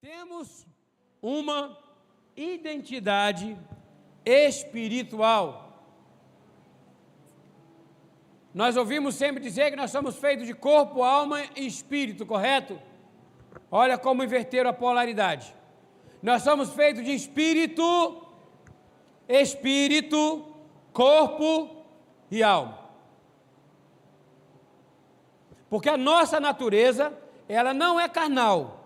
Temos uma identidade espiritual. Nós ouvimos sempre dizer que nós somos feitos de corpo, alma e espírito, correto? Olha como inverteram a polaridade. Nós somos feitos de espírito, espírito, corpo e alma. Porque a nossa natureza, ela não é carnal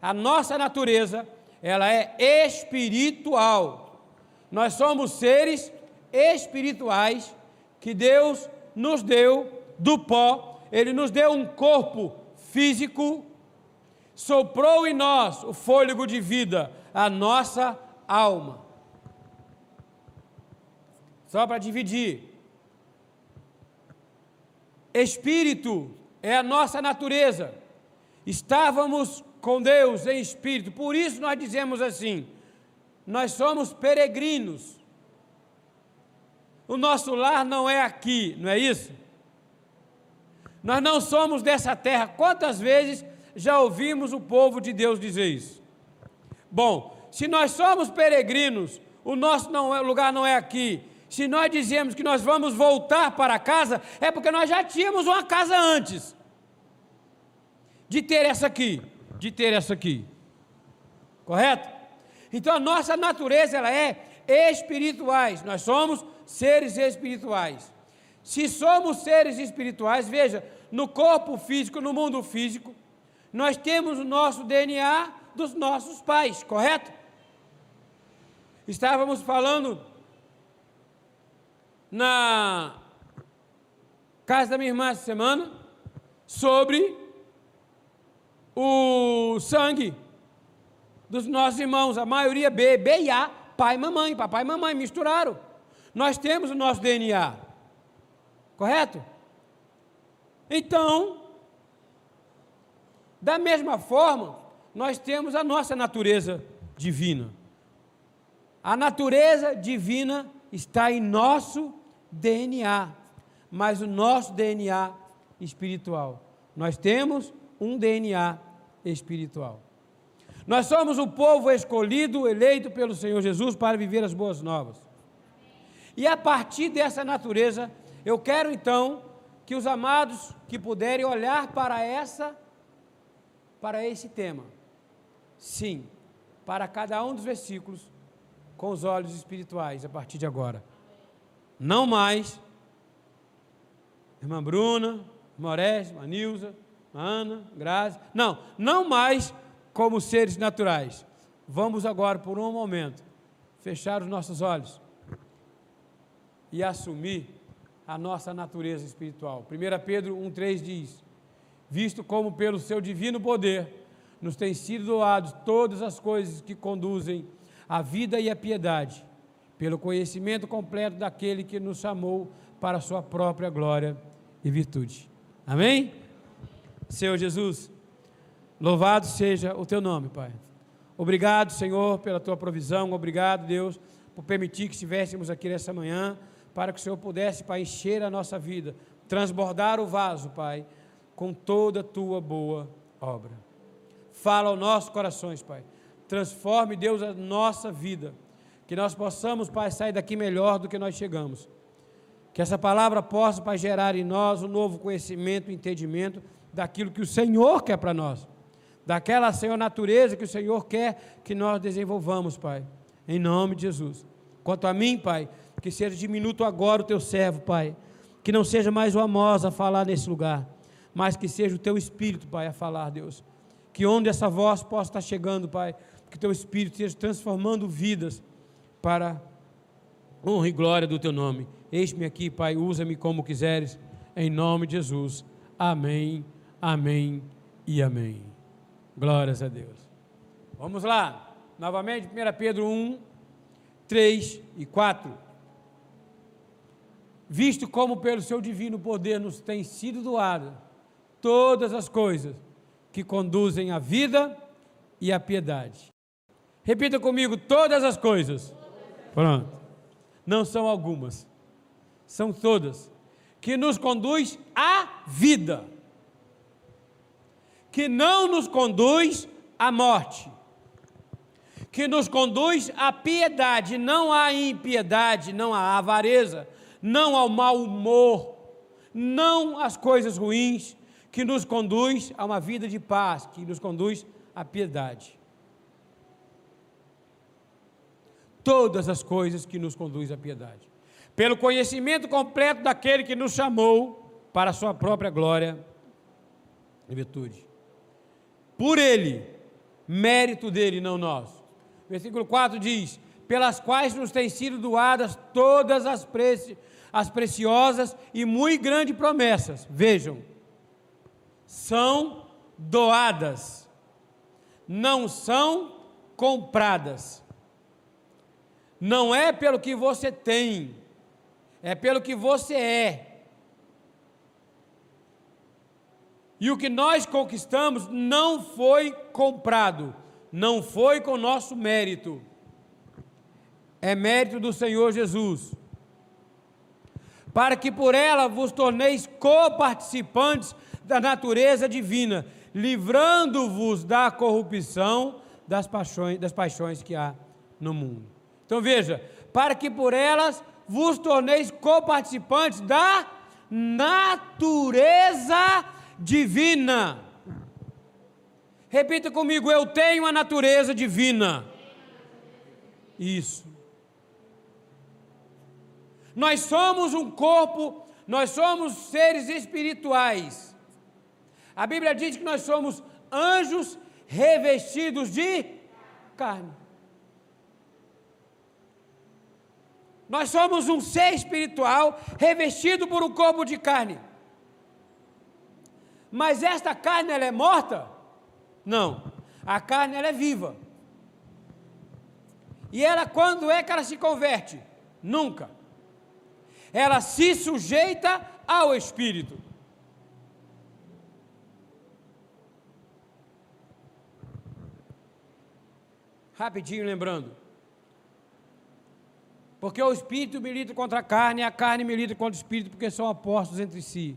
a nossa natureza, ela é espiritual. Nós somos seres espirituais que Deus nos deu do pó. Ele nos deu um corpo físico, soprou em nós o fôlego de vida, a nossa alma. Só para dividir. Espírito é a nossa natureza. Estávamos com Deus em espírito. Por isso nós dizemos assim: nós somos peregrinos. O nosso lar não é aqui, não é isso? Nós não somos dessa terra. Quantas vezes já ouvimos o povo de Deus dizer isso? Bom, se nós somos peregrinos, o nosso não é, lugar não é aqui. Se nós dizemos que nós vamos voltar para casa, é porque nós já tínhamos uma casa antes de ter essa aqui de ter essa aqui. Correto? Então a nossa natureza ela é espirituais. Nós somos seres espirituais. Se somos seres espirituais, veja, no corpo físico, no mundo físico, nós temos o nosso DNA dos nossos pais, correto? Estávamos falando na casa da minha irmã essa semana sobre o sangue dos nossos irmãos, a maioria B, B e A, pai e mamãe, papai e mamãe, misturaram. Nós temos o nosso DNA, correto? Então, da mesma forma, nós temos a nossa natureza divina. A natureza divina está em nosso DNA, mas o nosso DNA espiritual. Nós temos um DNA espiritual. Nós somos o povo escolhido, eleito pelo Senhor Jesus para viver as boas novas. E a partir dessa natureza, eu quero então que os amados que puderem olhar para essa para esse tema. Sim, para cada um dos versículos com os olhos espirituais a partir de agora. Não mais irmã Bruna, irmã Oreste, irmã Nilza, Ana, Grazi. Não, não mais como seres naturais. Vamos agora, por um momento, fechar os nossos olhos e assumir a nossa natureza espiritual. 1 Pedro 1,3 diz: Visto como pelo seu divino poder nos têm sido doados todas as coisas que conduzem à vida e à piedade, pelo conhecimento completo daquele que nos chamou para a sua própria glória e virtude. Amém? Senhor Jesus, louvado seja o teu nome, Pai. Obrigado, Senhor, pela tua provisão. Obrigado, Deus, por permitir que estivéssemos aqui nessa manhã, para que o Senhor pudesse, Pai, encher a nossa vida, transbordar o vaso, Pai, com toda a tua boa obra. Fala aos nossos corações, Pai. Transforme, Deus, a nossa vida. Que nós possamos, Pai, sair daqui melhor do que nós chegamos. Que essa palavra possa, Pai, gerar em nós um novo conhecimento, entendimento daquilo que o Senhor quer para nós, daquela, Senhor, natureza que o Senhor quer que nós desenvolvamos, Pai, em nome de Jesus. Quanto a mim, Pai, que seja diminuto agora o teu servo, Pai, que não seja mais o Amós a falar nesse lugar, mas que seja o teu Espírito, Pai, a falar, Deus. Que onde essa voz possa estar chegando, Pai, que teu Espírito esteja transformando vidas para honra e glória do teu nome. Eis-me aqui, Pai, usa-me como quiseres, em nome de Jesus. Amém. Amém e amém. Glórias a Deus. Vamos lá, novamente, 1 Pedro 1, 3 e 4. Visto como pelo seu divino poder nos tem sido doado todas as coisas que conduzem à vida e à piedade. Repita comigo: todas as coisas. Pronto. Não são algumas, são todas. Que nos conduz à vida que não nos conduz à morte, que nos conduz à piedade, não à impiedade, não à avareza, não ao mau humor, não às coisas ruins, que nos conduz a uma vida de paz, que nos conduz à piedade. Todas as coisas que nos conduzem à piedade. Pelo conhecimento completo daquele que nos chamou para a sua própria glória e virtude. Por ele, mérito dele, não nós. Versículo 4 diz: Pelas quais nos têm sido doadas todas as, preci as preciosas e muito grandes promessas. Vejam, são doadas, não são compradas. Não é pelo que você tem, é pelo que você é. E o que nós conquistamos não foi comprado, não foi com nosso mérito, é mérito do Senhor Jesus. Para que por ela vos torneis coparticipantes da natureza divina, livrando-vos da corrupção das paixões, das paixões que há no mundo. Então veja, para que por elas vos torneis coparticipantes da natureza divina. Repita comigo, eu tenho a natureza divina. Isso. Nós somos um corpo, nós somos seres espirituais. A Bíblia diz que nós somos anjos revestidos de carne. Nós somos um ser espiritual revestido por um corpo de carne. Mas esta carne ela é morta? Não. A carne ela é viva. E ela quando é que ela se converte? Nunca. Ela se sujeita ao espírito. Rapidinho lembrando. Porque o espírito milita contra a carne e a carne milita contra o espírito, porque são opostos entre si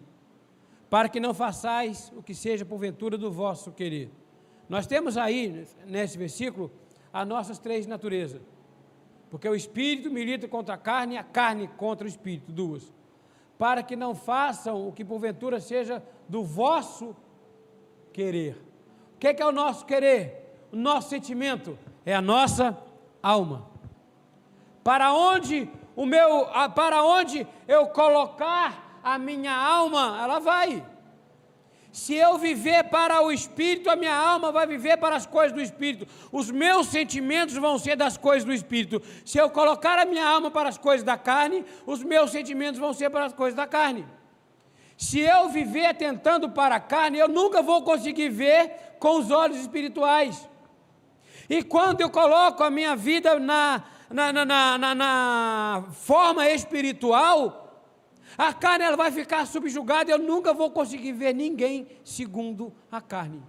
para que não façais o que seja porventura do vosso querer. Nós temos aí, nesse versículo, as nossas três naturezas. Porque o espírito milita contra a carne e a carne contra o espírito, duas. Para que não façam o que porventura seja do vosso querer. O que é, que é o nosso querer? O nosso sentimento é a nossa alma. Para onde o meu, para onde eu colocar a minha alma, ela vai. Se eu viver para o espírito, a minha alma vai viver para as coisas do espírito. Os meus sentimentos vão ser das coisas do espírito. Se eu colocar a minha alma para as coisas da carne, os meus sentimentos vão ser para as coisas da carne. Se eu viver tentando para a carne, eu nunca vou conseguir ver com os olhos espirituais. E quando eu coloco a minha vida na, na, na, na, na forma espiritual, a carne ela vai ficar subjugada, eu nunca vou conseguir ver ninguém segundo a carne.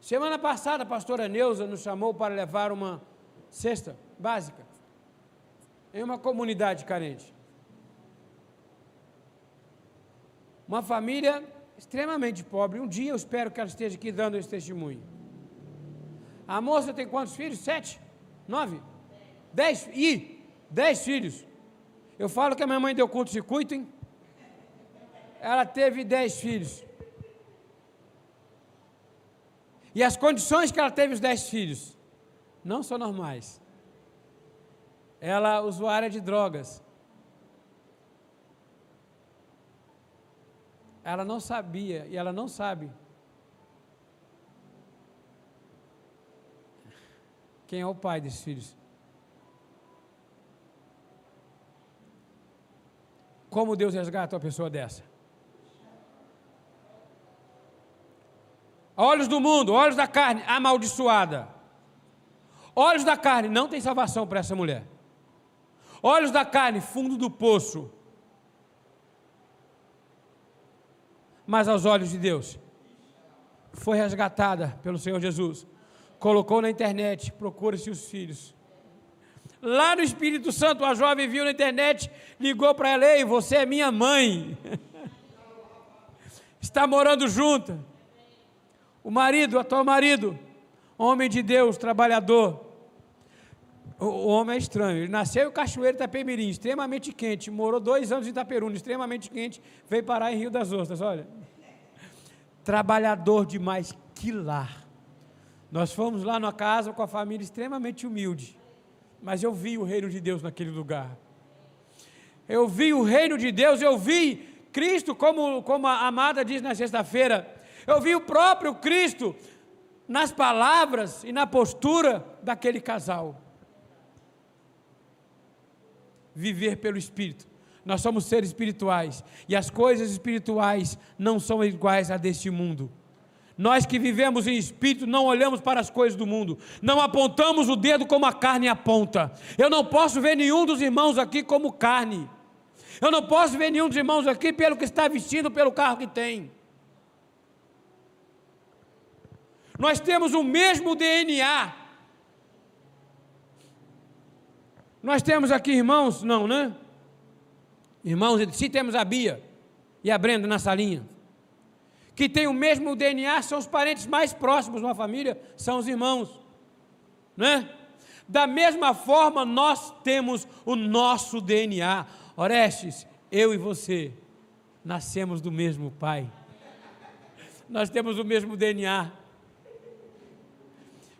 Semana passada a pastora Neuza nos chamou para levar uma cesta básica em uma comunidade carente. Uma família extremamente pobre. Um dia eu espero que ela esteja aqui dando esse testemunho. A moça tem quantos filhos? Sete? Nove? Dez, e dez filhos. Eu falo que a minha mãe deu curto-circuito, hein? Ela teve dez filhos. E as condições que ela teve os dez filhos não são normais. Ela usuária de drogas. Ela não sabia e ela não sabe quem é o pai desses filhos. Como Deus resgata uma pessoa dessa? Olhos do mundo, olhos da carne, amaldiçoada. Olhos da carne, não tem salvação para essa mulher. Olhos da carne, fundo do poço. Mas aos olhos de Deus, foi resgatada pelo Senhor Jesus. Colocou na internet, procura-se os filhos. Lá no Espírito Santo, a jovem viu na internet, ligou para ela: Ei, você é minha mãe. Está morando junto. O marido, atual marido, homem de Deus, trabalhador. O, o homem é estranho. Ele nasceu em Cachoeiro Itapemirim, extremamente quente. Morou dois anos em Itaperuna, extremamente quente. Veio parar em Rio das Ostras, olha. Trabalhador demais, que lar. Nós fomos lá na casa com a família extremamente humilde. Mas eu vi o reino de Deus naquele lugar. Eu vi o reino de Deus, eu vi Cristo, como, como a amada diz na sexta-feira, eu vi o próprio Cristo nas palavras e na postura daquele casal. Viver pelo Espírito. Nós somos seres espirituais e as coisas espirituais não são iguais a deste mundo. Nós que vivemos em espírito não olhamos para as coisas do mundo, não apontamos o dedo como a carne aponta. Eu não posso ver nenhum dos irmãos aqui como carne. Eu não posso ver nenhum dos irmãos aqui pelo que está vestindo, pelo carro que tem. Nós temos o mesmo DNA. Nós temos aqui irmãos, não, né? Irmãos, se temos a Bia e a Brenda na salinha, que tem o mesmo DNA, são os parentes mais próximos de uma família, são os irmãos, né? Da mesma forma, nós temos o nosso DNA. Orestes, eu e você nascemos do mesmo pai. Nós temos o mesmo DNA.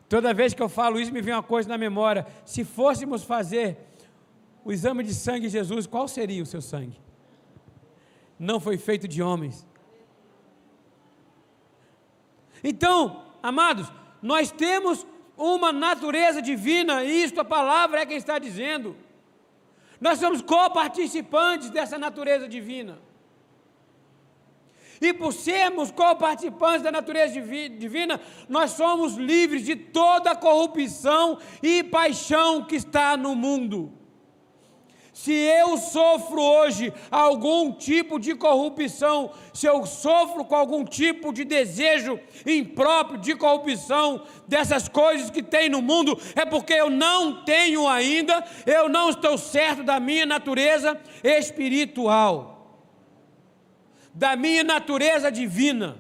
Toda vez que eu falo isso, me vem uma coisa na memória. Se fôssemos fazer o exame de sangue de Jesus, qual seria o seu sangue? Não foi feito de homens. Então, amados, nós temos uma natureza divina, e isto a palavra é quem está dizendo. Nós somos coparticipantes dessa natureza divina. E por sermos coparticipantes da natureza divina, nós somos livres de toda a corrupção e paixão que está no mundo. Se eu sofro hoje algum tipo de corrupção, se eu sofro com algum tipo de desejo impróprio de corrupção dessas coisas que tem no mundo, é porque eu não tenho ainda, eu não estou certo da minha natureza espiritual, da minha natureza divina.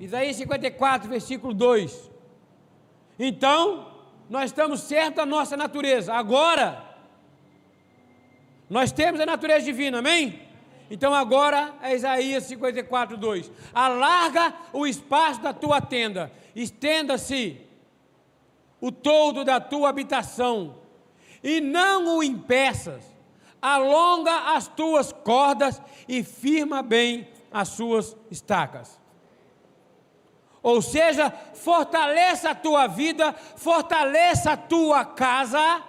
Isaías 54, versículo 2. Então, nós estamos certos da nossa natureza. Agora, nós temos a natureza divina, amém? Então agora é Isaías 54, 2. Alarga o espaço da tua tenda, estenda-se o todo da tua habitação, e não o impeças. Alonga as tuas cordas e firma bem as suas estacas. Ou seja, fortaleça a tua vida, fortaleça a tua casa.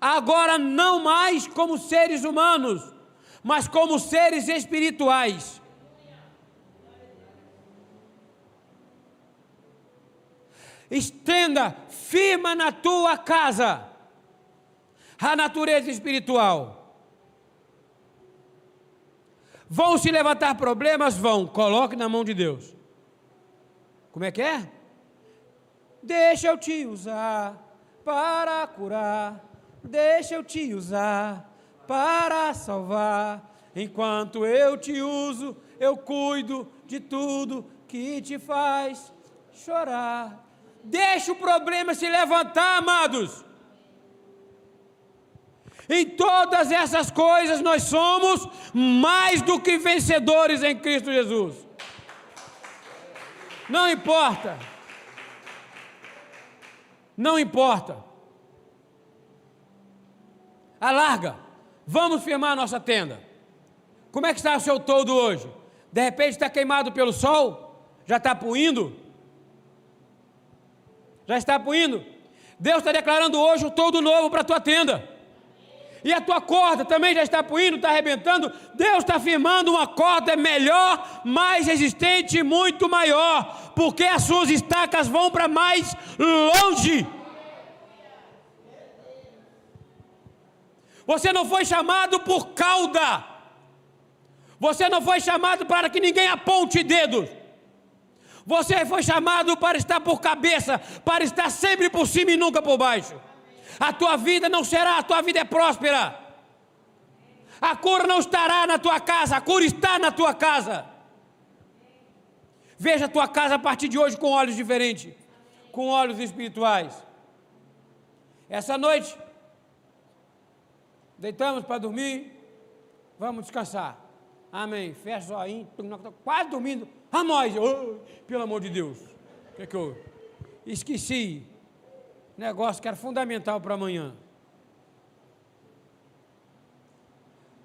Agora não mais como seres humanos, mas como seres espirituais. Estenda, firma na tua casa a natureza espiritual. Vão se levantar problemas? Vão, coloque na mão de Deus. Como é que é? Deixa eu te usar para curar, deixa eu te usar para salvar. Enquanto eu te uso, eu cuido de tudo que te faz chorar. Deixa o problema se levantar, amados. Em todas essas coisas nós somos mais do que vencedores em Cristo Jesus. Não importa. Não importa. Alarga. Vamos firmar a nossa tenda. Como é que está o seu todo hoje? De repente está queimado pelo sol? Já está puindo? Já está puindo? Deus está declarando hoje o todo novo para a tua tenda e a tua corda também já está puindo, está arrebentando, Deus está firmando uma corda melhor, mais resistente, muito maior, porque as suas estacas vão para mais longe. Você não foi chamado por cauda, você não foi chamado para que ninguém aponte dedos. Você foi chamado para estar por cabeça, para estar sempre por cima e nunca por baixo a tua vida não será, a tua vida é próspera. A cura não estará na tua casa, a cura está na tua casa. Veja a tua casa a partir de hoje com olhos diferentes, com olhos espirituais. Essa noite, deitamos para dormir, vamos descansar. Amém. Fecha o zoinho, quase dormindo. A nós, oh, pelo amor de Deus. O que, é que eu esqueci? Negócio que era fundamental para amanhã.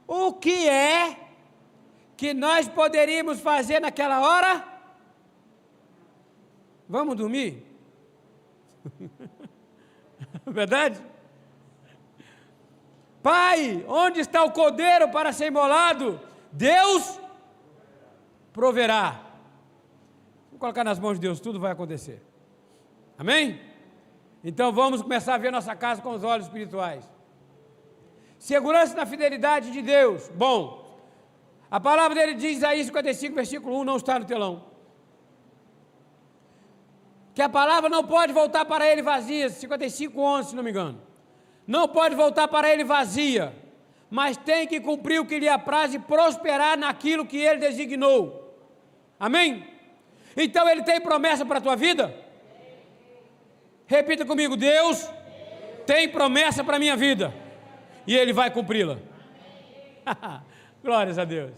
O que é que nós poderíamos fazer naquela hora? Vamos dormir? Verdade? Pai, onde está o cordeiro para ser imolado? Deus proverá. Vamos colocar nas mãos de Deus, tudo vai acontecer. Amém? Então vamos começar a ver nossa casa com os olhos espirituais. Segurança na fidelidade de Deus. Bom, a palavra dele diz Isaías 55, versículo 1, não está no telão. Que a palavra não pode voltar para ele vazia, 55, 11, se não me engano. Não pode voltar para ele vazia, mas tem que cumprir o que lhe apraz e prosperar naquilo que ele designou. Amém? Então ele tem promessa para a tua vida? Repita comigo: Deus tem promessa para a minha vida e Ele vai cumpri-la. Glórias a Deus.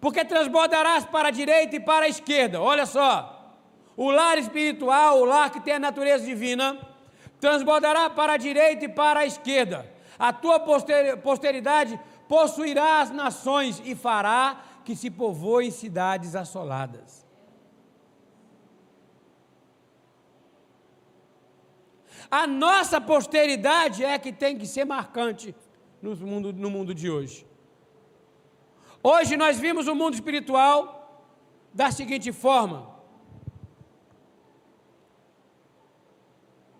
Porque transbordarás para a direita e para a esquerda. Olha só. O lar espiritual, o lar que tem a natureza divina, transbordará para a direita e para a esquerda. A tua posteridade possuirá as nações e fará que se povoem cidades assoladas. A nossa posteridade é que tem que ser marcante no mundo, no mundo de hoje. Hoje nós vimos o mundo espiritual da seguinte forma: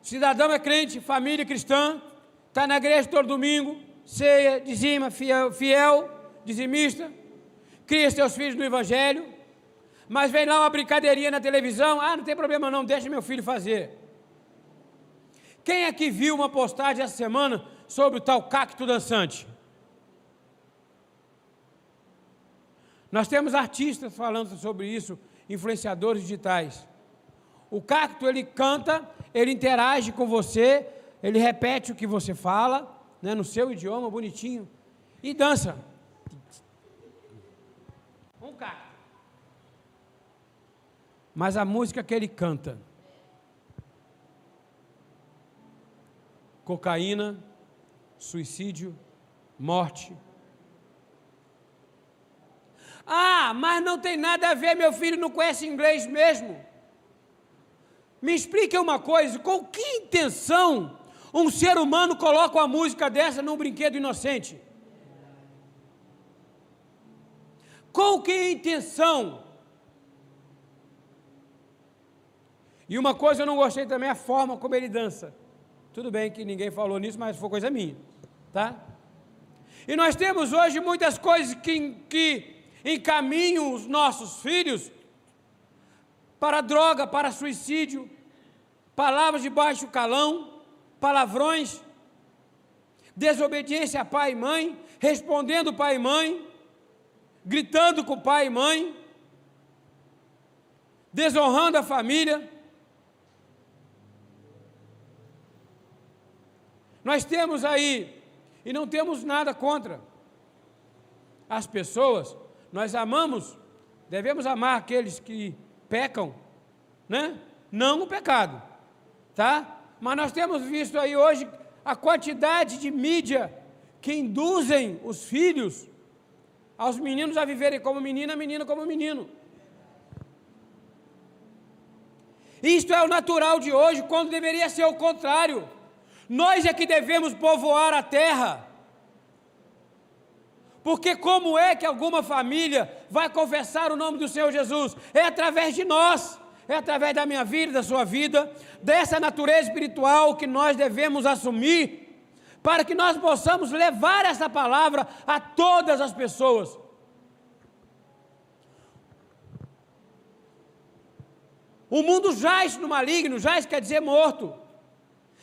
cidadão é crente, família cristã, está na igreja todo domingo, ceia, dizima, fiel, fiel, dizimista, cria seus filhos no Evangelho, mas vem lá uma brincadeirinha na televisão, ah, não tem problema não, deixa meu filho fazer. Quem é que viu uma postagem essa semana sobre o tal cacto dançante? Nós temos artistas falando sobre isso, influenciadores digitais. O cacto ele canta, ele interage com você, ele repete o que você fala, né, no seu idioma bonitinho, e dança. Um cacto. Mas a música que ele canta cocaína, suicídio, morte. Ah, mas não tem nada a ver, meu filho não conhece inglês mesmo. Me explique uma coisa: com que intenção um ser humano coloca uma música dessa num brinquedo inocente? Com que intenção? E uma coisa eu não gostei também, a forma como ele dança. Tudo bem que ninguém falou nisso, mas foi coisa minha, tá? E nós temos hoje muitas coisas que, que encaminham os nossos filhos para droga, para suicídio, palavras de baixo calão, palavrões, desobediência a pai e mãe, respondendo pai e mãe, gritando com pai e mãe, desonrando a família. Nós temos aí, e não temos nada contra as pessoas, nós amamos, devemos amar aqueles que pecam, né? Não o pecado, tá? Mas nós temos visto aí hoje a quantidade de mídia que induzem os filhos aos meninos a viverem como menina, menina como menino. Isto é o natural de hoje, quando deveria ser o contrário. Nós é que devemos povoar a terra. Porque como é que alguma família vai confessar o nome do Senhor Jesus? É através de nós, é através da minha vida, da sua vida, dessa natureza espiritual que nós devemos assumir, para que nós possamos levar essa palavra a todas as pessoas. O mundo jaz no maligno, jaz quer dizer morto.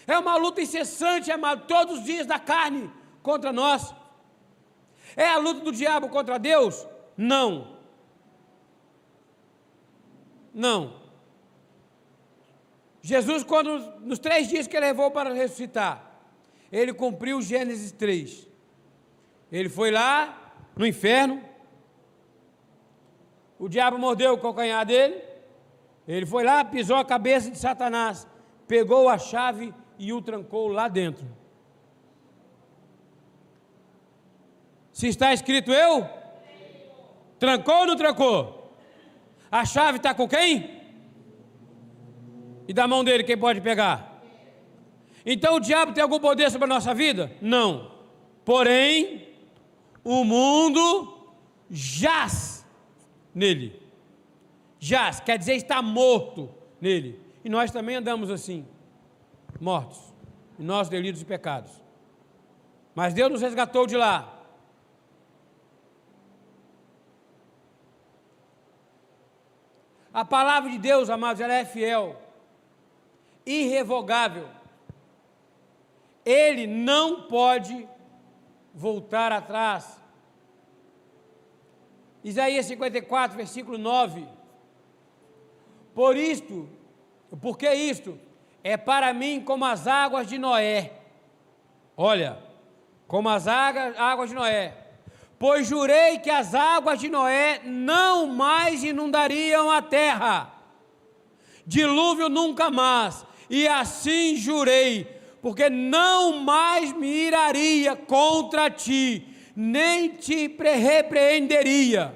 É uma luta incessante, amado, todos os dias da carne contra nós. É a luta do diabo contra Deus? Não. Não. Jesus, quando nos três dias que ele levou para ressuscitar, ele cumpriu Gênesis 3. Ele foi lá no inferno, o diabo mordeu o calcanhar dele, ele foi lá, pisou a cabeça de Satanás, pegou a chave e o trancou lá dentro. Se está escrito eu, trancou ou não trancou? A chave está com quem? E da mão dele quem pode pegar? Então o diabo tem algum poder sobre a nossa vida? Não. Porém, o mundo jaz nele. Jaz, quer dizer, está morto nele. E nós também andamos assim, mortos, em nossos delitos e pecados. Mas Deus nos resgatou de lá. A palavra de Deus, amados, ela é fiel irrevogável. Ele não pode voltar atrás. Isaías 54, versículo 9. Por isto, porque isto é para mim como as águas de Noé. Olha, como as águas de Noé. Pois jurei que as águas de Noé não mais inundariam a terra. Dilúvio nunca mais e assim jurei, porque não mais me iraria contra ti, nem te repreenderia.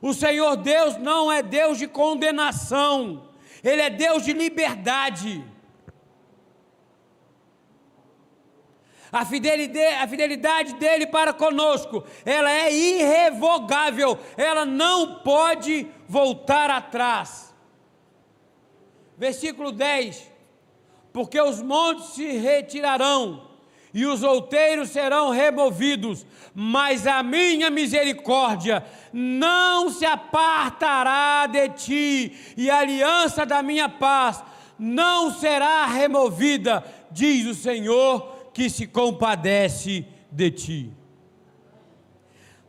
O Senhor Deus não é Deus de condenação, Ele é Deus de liberdade. A fidelidade, a fidelidade dele para conosco, ela é irrevogável, ela não pode voltar atrás. Versículo 10: porque os montes se retirarão e os outeiros serão removidos, mas a minha misericórdia não se apartará de ti, e a aliança da minha paz não será removida, diz o Senhor que se compadece de ti.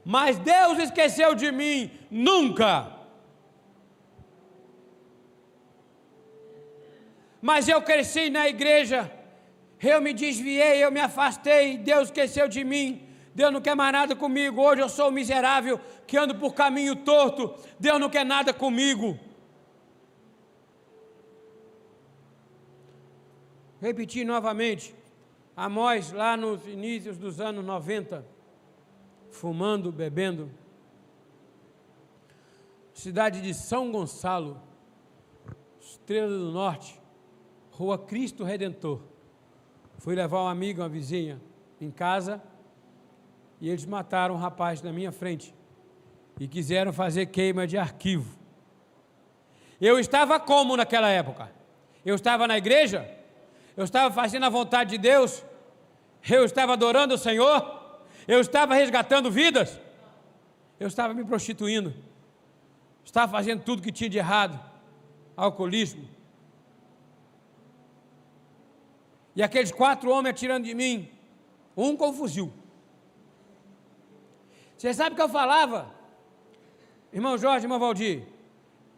Mas Deus esqueceu de mim nunca mas eu cresci na igreja, eu me desviei, eu me afastei, Deus esqueceu de mim. Deus não quer mais nada comigo. Hoje eu sou um miserável que ando por caminho torto. Deus não quer nada comigo. Repetir novamente. Amós, lá nos inícios dos anos 90, fumando, bebendo. Cidade de São Gonçalo, Estrela do Norte. Rua Cristo Redentor. Fui levar um amigo, uma vizinha, em casa e eles mataram um rapaz na minha frente e quiseram fazer queima de arquivo. Eu estava como naquela época? Eu estava na igreja? Eu estava fazendo a vontade de Deus? Eu estava adorando o Senhor? Eu estava resgatando vidas? Eu estava me prostituindo? Estava fazendo tudo que tinha de errado? Alcoolismo, E aqueles quatro homens atirando de mim, um com fuzil. Você sabe o que eu falava? Irmão Jorge, irmão Valdir,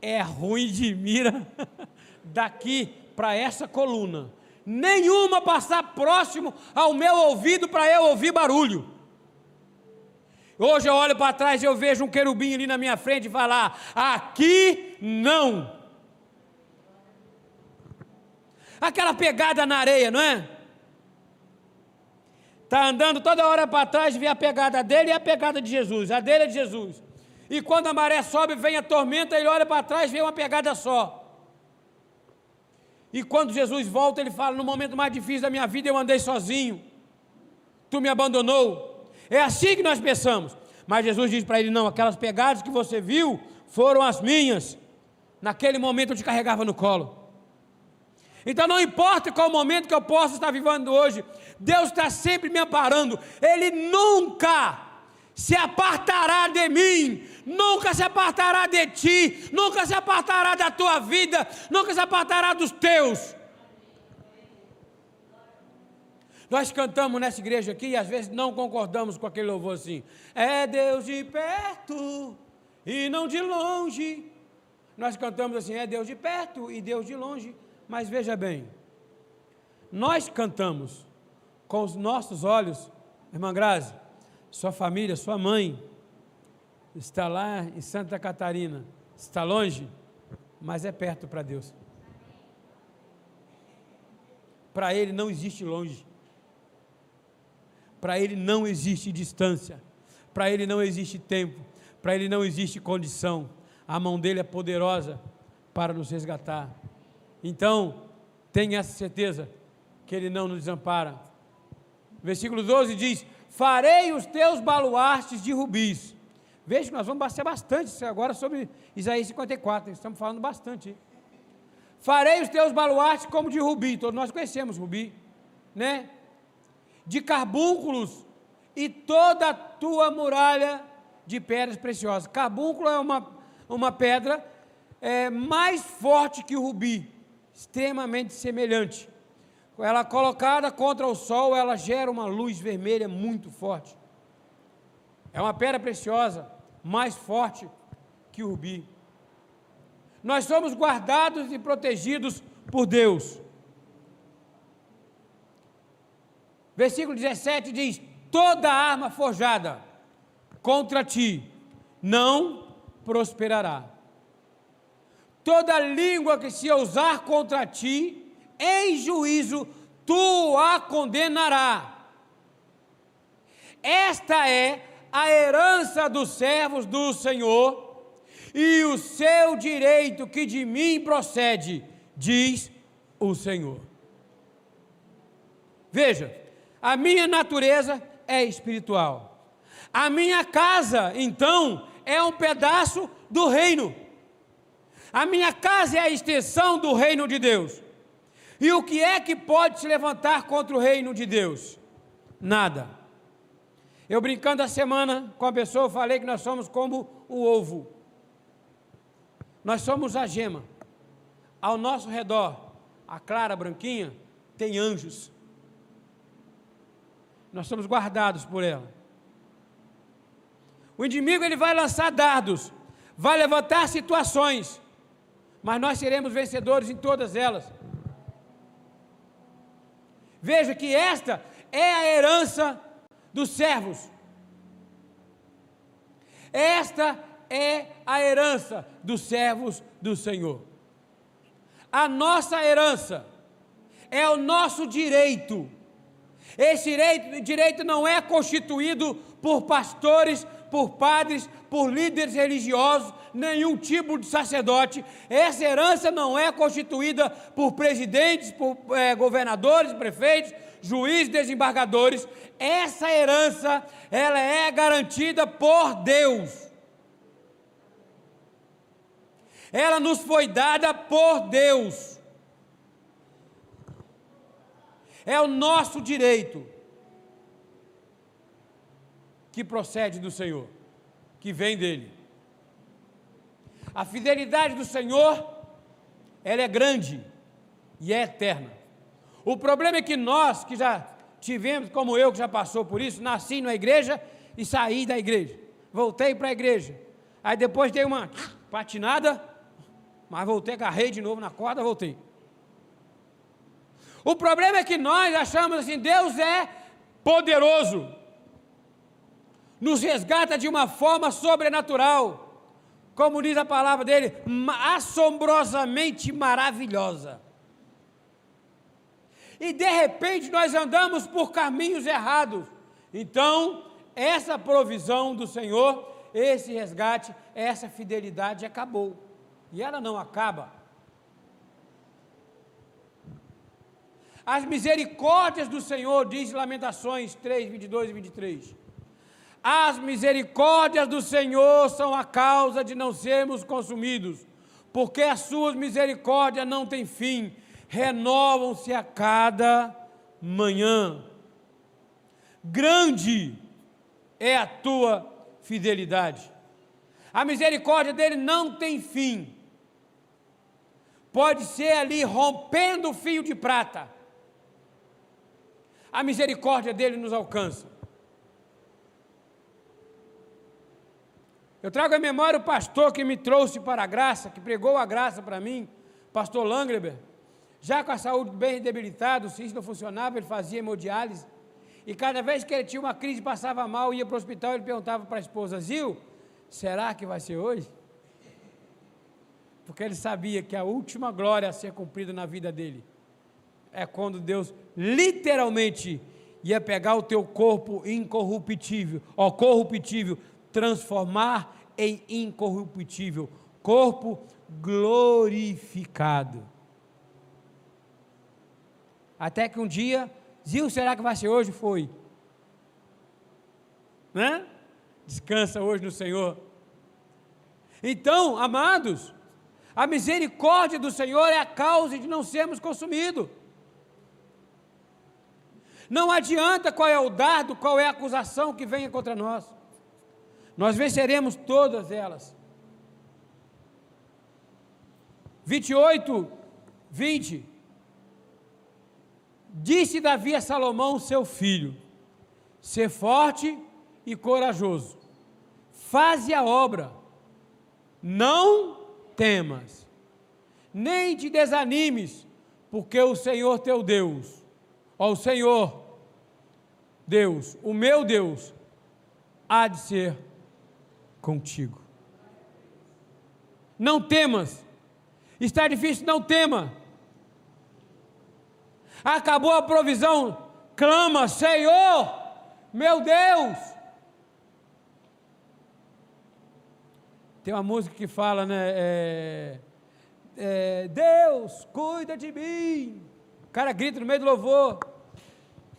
é ruim de mira daqui para essa coluna. Nenhuma passar próximo ao meu ouvido para eu ouvir barulho. Hoje eu olho para trás e eu vejo um querubim ali na minha frente e falar: aqui não. aquela pegada na areia, não é? Está andando toda hora para trás, vê a pegada dele e a pegada de Jesus, a dele é de Jesus. E quando a maré sobe, vem a tormenta, ele olha para trás, vê uma pegada só. E quando Jesus volta, ele fala: No momento mais difícil da minha vida, eu andei sozinho, tu me abandonou. É assim que nós pensamos. Mas Jesus diz para ele: Não, aquelas pegadas que você viu foram as minhas. Naquele momento eu te carregava no colo. Então não importa qual momento que eu possa estar vivendo hoje, Deus está sempre me amparando. Ele nunca se apartará de mim, nunca se apartará de ti, nunca se apartará da tua vida, nunca se apartará dos teus. Nós cantamos nessa igreja aqui e às vezes não concordamos com aquele louvor assim. É Deus de perto e não de longe. Nós cantamos assim, é Deus de perto e Deus de longe. Mas veja bem, nós cantamos com os nossos olhos, irmã Grazi, sua família, sua mãe, está lá em Santa Catarina, está longe, mas é perto para Deus. Para Ele não existe longe, para Ele não existe distância, para Ele não existe tempo, para Ele não existe condição. A mão dele é poderosa para nos resgatar. Então, tenha essa certeza que Ele não nos desampara. Versículo 12 diz: Farei os teus baluartes de rubis. Veja que nós vamos passar bastante agora sobre Isaías 54, estamos falando bastante. Farei os teus baluartes como de rubi, todos nós conhecemos rubi, né? De carbúnculos e toda a tua muralha de pedras preciosas. Carbúnculo é uma, uma pedra é, mais forte que o rubi, extremamente semelhante. Ela colocada contra o sol, ela gera uma luz vermelha muito forte. É uma pedra preciosa, mais forte que o rubi. Nós somos guardados e protegidos por Deus. Versículo 17 diz: Toda arma forjada contra ti não prosperará. Toda língua que se usar contra ti, em juízo tu a condenará. Esta é a herança dos servos do Senhor e o seu direito que de mim procede, diz o Senhor. Veja, a minha natureza é espiritual. A minha casa, então, é um pedaço do reino. A minha casa é a extensão do reino de Deus. E o que é que pode se levantar contra o reino de Deus? Nada. Eu brincando a semana com a pessoa, falei que nós somos como o ovo. Nós somos a gema. Ao nosso redor, a clara branquinha, tem anjos. Nós somos guardados por ela. O inimigo ele vai lançar dardos, vai levantar situações, mas nós seremos vencedores em todas elas. Veja que esta é a herança dos servos. Esta é a herança dos servos do Senhor. A nossa herança é o nosso direito. Esse direito, direito não é constituído por pastores, por padres, por líderes religiosos, nenhum tipo de sacerdote. Essa herança não é constituída por presidentes, por é, governadores, prefeitos, juízes, desembargadores. Essa herança, ela é garantida por Deus. Ela nos foi dada por Deus. É o nosso direito que procede do Senhor, que vem dele. A fidelidade do Senhor, ela é grande e é eterna. O problema é que nós, que já tivemos, como eu, que já passou por isso, nasci na igreja e saí da igreja. Voltei para a igreja. Aí depois dei uma patinada, mas voltei, agarrei de novo na corda, voltei. O problema é que nós achamos assim, Deus é poderoso nos resgata de uma forma sobrenatural, como diz a palavra dele, assombrosamente maravilhosa. E de repente nós andamos por caminhos errados. Então, essa provisão do Senhor, esse resgate, essa fidelidade acabou. E ela não acaba. As misericórdias do Senhor, diz Lamentações 3, 22 e 23 as misericórdias do Senhor são a causa de não sermos consumidos, porque as suas misericórdias não têm fim, renovam-se a cada manhã. Grande é a tua fidelidade. A misericórdia dele não tem fim. Pode ser ali rompendo o fio de prata. a misericórdia dele nos alcança. Eu trago à memória o pastor que me trouxe para a graça, que pregou a graça para mim, pastor Langreber. Já com a saúde bem debilitada, o SIS não funcionava, ele fazia hemodiálise. E cada vez que ele tinha uma crise, passava mal, ia para o hospital, ele perguntava para a esposa, Zil, será que vai ser hoje? Porque ele sabia que a última glória a ser cumprida na vida dele é quando Deus literalmente ia pegar o teu corpo incorruptível, ó, corruptível, transformar em incorruptível, corpo glorificado. Até que um dia, Zil, será que vai ser hoje? Foi. Né? Descansa hoje no Senhor. Então, amados, a misericórdia do Senhor é a causa de não sermos consumidos. Não adianta qual é o dardo, qual é a acusação que venha contra nós. Nós venceremos todas elas. 28, 20. Disse Davi a Salomão, seu filho: Ser forte e corajoso, faze a obra, não temas, nem te desanimes, porque o Senhor teu Deus, ó, o Senhor, Deus, o meu Deus, há de ser contigo. Não temas. Está difícil, não tema. Acabou a provisão, clama, Senhor, meu Deus. Tem uma música que fala, né? É, é, Deus, cuida de mim. O cara grita no meio do louvor: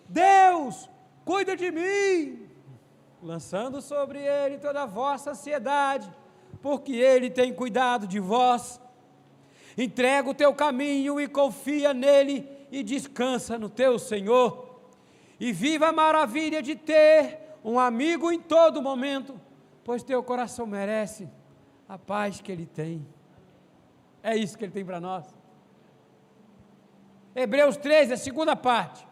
Deus, cuida de mim lançando sobre ele toda a vossa ansiedade, porque ele tem cuidado de vós. Entrega o teu caminho e confia nele e descansa no teu Senhor. E viva a maravilha de ter um amigo em todo momento, pois teu coração merece a paz que ele tem. É isso que ele tem para nós. Hebreus 13, a segunda parte,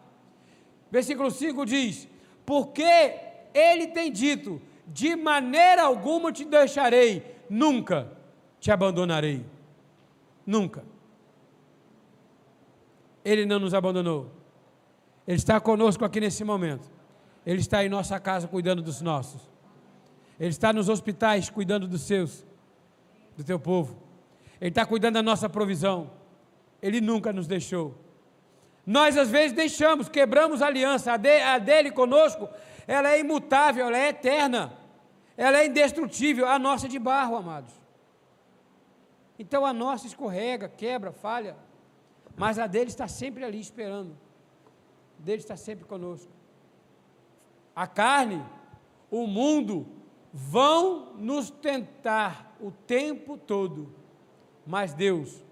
versículo 5 diz: Porque ele tem dito: de maneira alguma te deixarei, nunca te abandonarei. Nunca. Ele não nos abandonou. Ele está conosco aqui nesse momento. Ele está em nossa casa cuidando dos nossos. Ele está nos hospitais cuidando dos seus, do teu povo. Ele está cuidando da nossa provisão. Ele nunca nos deixou. Nós às vezes deixamos, quebramos a aliança, a, de, a dele conosco ela é imutável, ela é eterna, ela é indestrutível, a nossa é de barro, amados. Então a nossa escorrega, quebra, falha, mas a dele está sempre ali esperando, a dele está sempre conosco. A carne, o mundo, vão nos tentar o tempo todo, mas Deus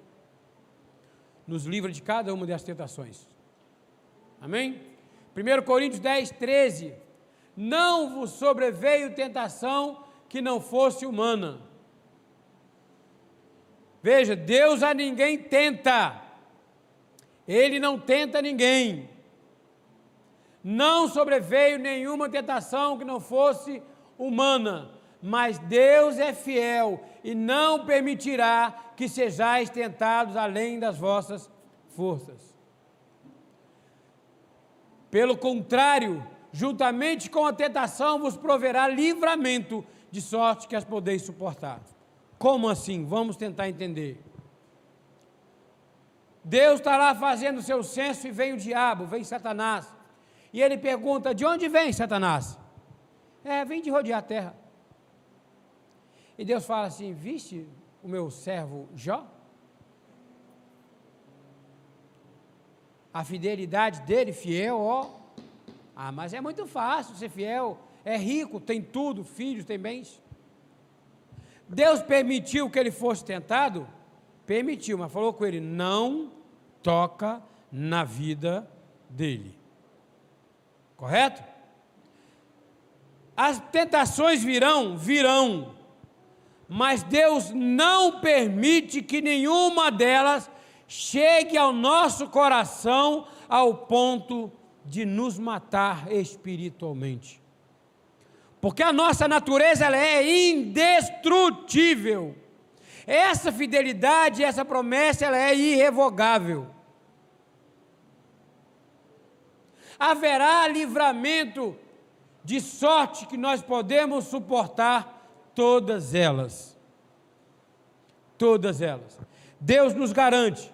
nos livra de cada uma das tentações. Amém? 1 Coríntios 10, 13 não vos sobreveio tentação que não fosse humana. Veja, Deus a ninguém tenta, Ele não tenta ninguém. Não sobreveio nenhuma tentação que não fosse humana, mas Deus é fiel e não permitirá que sejais tentados além das vossas forças. Pelo contrário, juntamente com a tentação vos proverá livramento, de sorte que as podeis suportar. Como assim? Vamos tentar entender. Deus está lá fazendo o seu censo e vem o diabo, vem Satanás. E ele pergunta: De onde vem Satanás? É, vem de rodear a terra. E Deus fala assim: Viste o meu servo Jó? A fidelidade dele, fiel, ó, ah, mas é muito fácil ser fiel. É rico, tem tudo, filhos, tem bens. Deus permitiu que ele fosse tentado? Permitiu, mas falou com ele: não toca na vida dele. Correto? As tentações virão, virão, mas Deus não permite que nenhuma delas chegue ao nosso coração ao ponto de nos matar espiritualmente. Porque a nossa natureza ela é indestrutível. Essa fidelidade, essa promessa, ela é irrevogável. Haverá livramento de sorte que nós podemos suportar todas elas. Todas elas. Deus nos garante.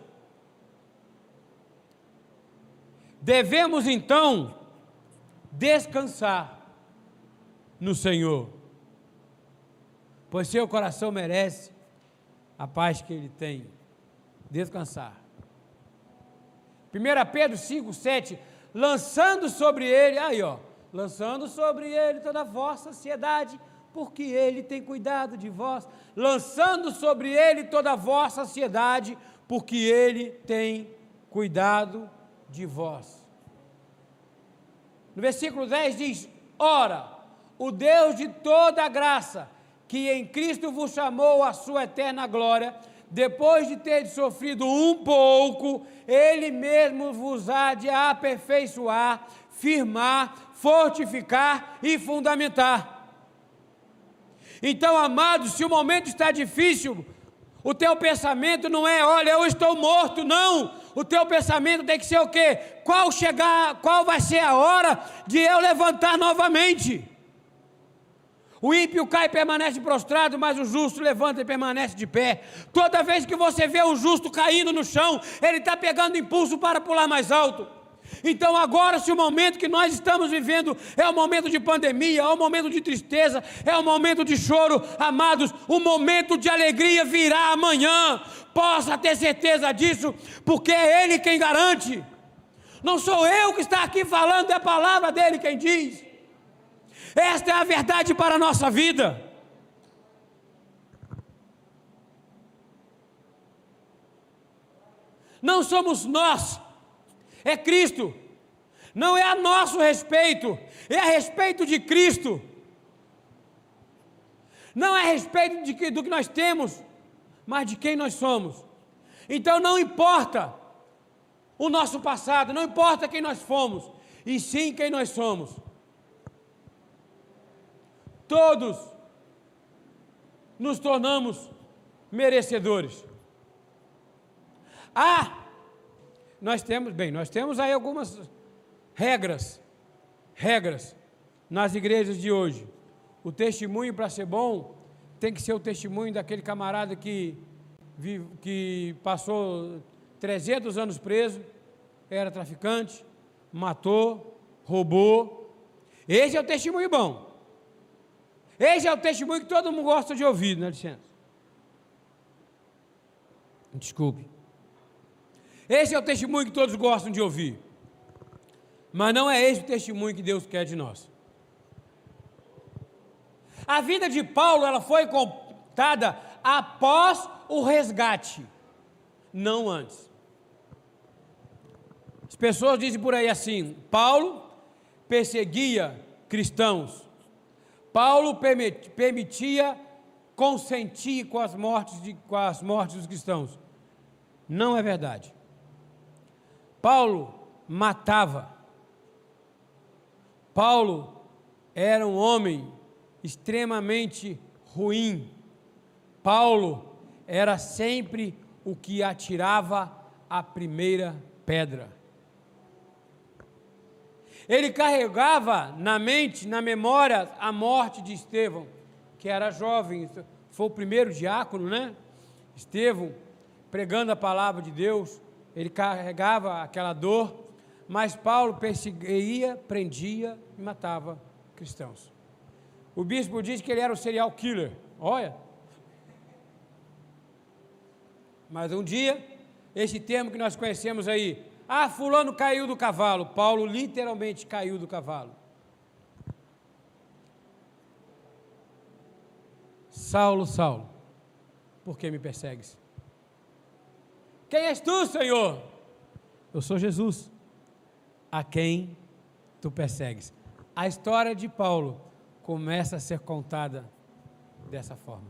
Devemos então descansar no Senhor, pois seu coração merece a paz que ele tem. Descansar. 1 Pedro 5, 7, lançando sobre ele, aí ó, lançando sobre ele toda a vossa ansiedade, porque ele tem cuidado de vós, lançando sobre ele toda a vossa ansiedade, porque ele tem cuidado de vós. No versículo 10 diz: Ora, o Deus de toda graça, que em Cristo vos chamou à sua eterna glória, depois de ter sofrido um pouco, Ele mesmo vos há de aperfeiçoar, firmar, fortificar e fundamentar. Então, amados, se o momento está difícil, o teu pensamento não é, olha, eu estou morto, não. O teu pensamento tem que ser o quê? Qual chegar, qual vai ser a hora de eu levantar novamente? O ímpio cai e permanece prostrado, mas o justo levanta e permanece de pé. Toda vez que você vê o justo caindo no chão, ele está pegando impulso para pular mais alto. Então, agora, se o momento que nós estamos vivendo é o momento de pandemia, é o momento de tristeza, é o momento de choro, amados, o momento de alegria virá amanhã. Possa ter certeza disso, porque é Ele quem garante. Não sou eu que está aqui falando, é a palavra dele quem diz. Esta é a verdade para a nossa vida. Não somos nós é Cristo. Não é a nosso respeito, é a respeito de Cristo. Não é a respeito de que, do que nós temos, mas de quem nós somos. Então não importa o nosso passado, não importa quem nós fomos, e sim quem nós somos. Todos nos tornamos merecedores. Ah, nós temos, bem, nós temos aí algumas regras, regras nas igrejas de hoje. O testemunho para ser bom tem que ser o testemunho daquele camarada que, que passou 300 anos preso, era traficante, matou, roubou. Esse é o testemunho bom. Esse é o testemunho que todo mundo gosta de ouvir, né, licença? Desculpe. Esse é o testemunho que todos gostam de ouvir. Mas não é esse o testemunho que Deus quer de nós. A vida de Paulo ela foi contada após o resgate, não antes. As pessoas dizem por aí assim: Paulo perseguia cristãos. Paulo permitia consentir com as mortes, de, com as mortes dos cristãos. Não é verdade. Paulo matava. Paulo era um homem extremamente ruim. Paulo era sempre o que atirava a primeira pedra. Ele carregava na mente, na memória, a morte de Estevão, que era jovem, foi o primeiro diácono, né? Estevão, pregando a palavra de Deus ele carregava aquela dor, mas Paulo perseguia, prendia e matava cristãos. O bispo diz que ele era um serial killer. Olha. Mas um dia, esse termo que nós conhecemos aí, ah, fulano caiu do cavalo. Paulo literalmente caiu do cavalo. Saulo, Saulo, por que me persegues? Quem és tu, Senhor? Eu sou Jesus, a quem tu persegues. A história de Paulo começa a ser contada dessa forma.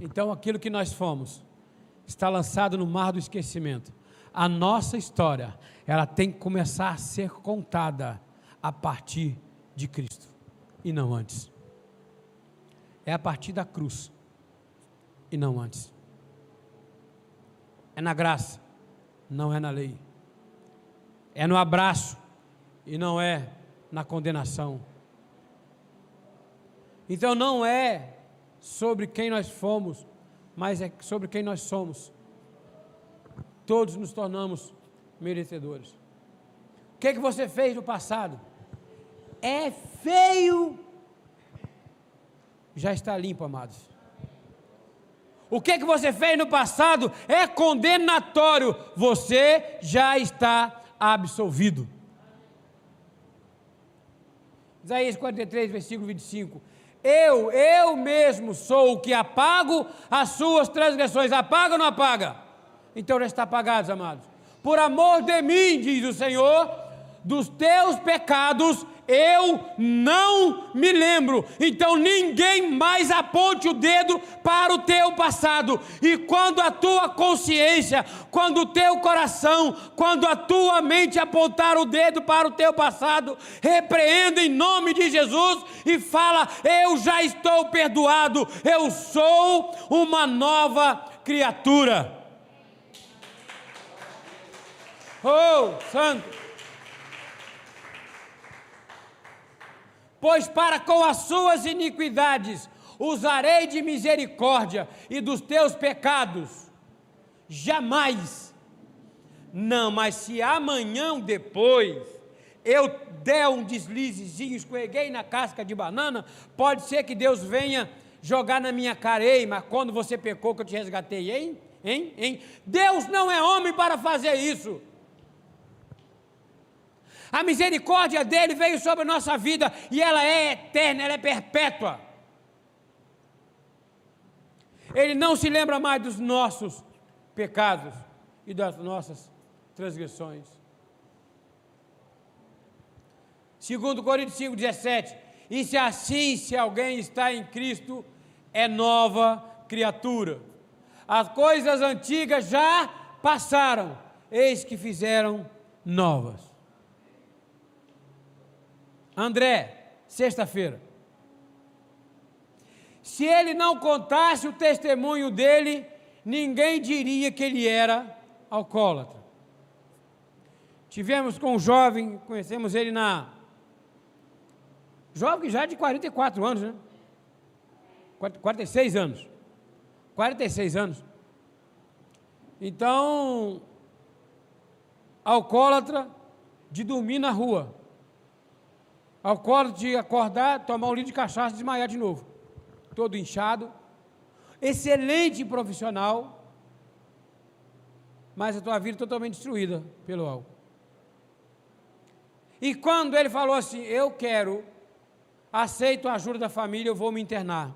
Então, aquilo que nós fomos está lançado no mar do esquecimento. a nossa história, ela tem que começar a ser contada a partir de Cristo e não antes. É a partir da cruz e não antes. É na graça, não é na lei. É no abraço e não é na condenação. Então não é sobre quem nós fomos, mas é sobre quem nós somos. Todos nos tornamos merecedores. O que, é que você fez no passado? É feio. Já está limpo, amados. O que, é que você fez no passado é condenatório. Você já está absolvido. Isaías 43, versículo 25. Eu, eu mesmo sou o que apago as suas transgressões. Apaga ou não apaga? Então já está apagado, amados. Por amor de mim, diz o Senhor, dos teus pecados eu não me lembro. Então ninguém mais aponte o dedo para o teu passado. E quando a tua consciência, quando o teu coração, quando a tua mente apontar o dedo para o teu passado, repreenda em nome de Jesus e fala: Eu já estou perdoado, eu sou uma nova criatura. Oh, Santo. Pois para com as suas iniquidades usarei de misericórdia e dos teus pecados, jamais. Não, mas se amanhã depois eu der um deslizezinho, escorreguei na casca de banana, pode ser que Deus venha jogar na minha cara, ei, mas quando você pecou que eu te resgatei, hein? Hein? Hein? Deus não é homem para fazer isso. A misericórdia dele veio sobre a nossa vida e ela é eterna, ela é perpétua. Ele não se lembra mais dos nossos pecados e das nossas transgressões. Segundo Coríntios 5,17, e se assim, se alguém está em Cristo, é nova criatura. As coisas antigas já passaram, eis que fizeram novas. André, sexta-feira. Se ele não contasse o testemunho dele, ninguém diria que ele era alcoólatra. Tivemos com um jovem, conhecemos ele na. Jovem já de 44 anos, né? 46 anos. 46 anos. Então, alcoólatra de dormir na rua. Alcoólatra de acordar, tomar um litro de cachaça e desmaiar de novo. Todo inchado. Excelente profissional, mas a tua vida totalmente destruída pelo álcool. E quando ele falou assim: Eu quero, aceito a ajuda da família, eu vou me internar.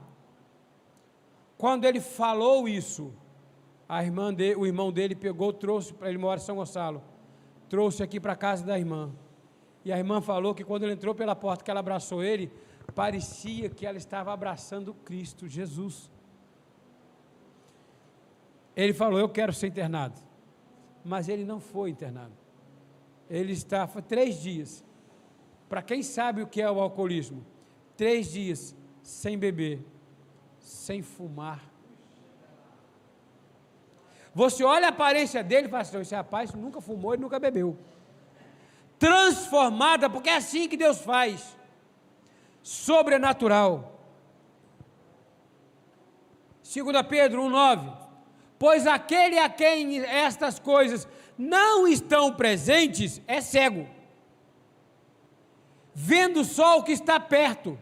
Quando ele falou isso, a irmã de, o irmão dele pegou, trouxe para ele morar em São Gonçalo, trouxe aqui para a casa da irmã. E a irmã falou que quando ele entrou pela porta, que ela abraçou ele, parecia que ela estava abraçando Cristo, Jesus. Ele falou: Eu quero ser internado. Mas ele não foi internado. Ele estava três dias. Para quem sabe o que é o alcoolismo, três dias sem beber, sem fumar. Você olha a aparência dele e fala assim: esse rapaz nunca fumou e nunca bebeu transformada, porque é assim que Deus faz sobrenatural. 2 Pedro 1,9: Pois aquele a quem estas coisas não estão presentes é cego, vendo só o que está perto,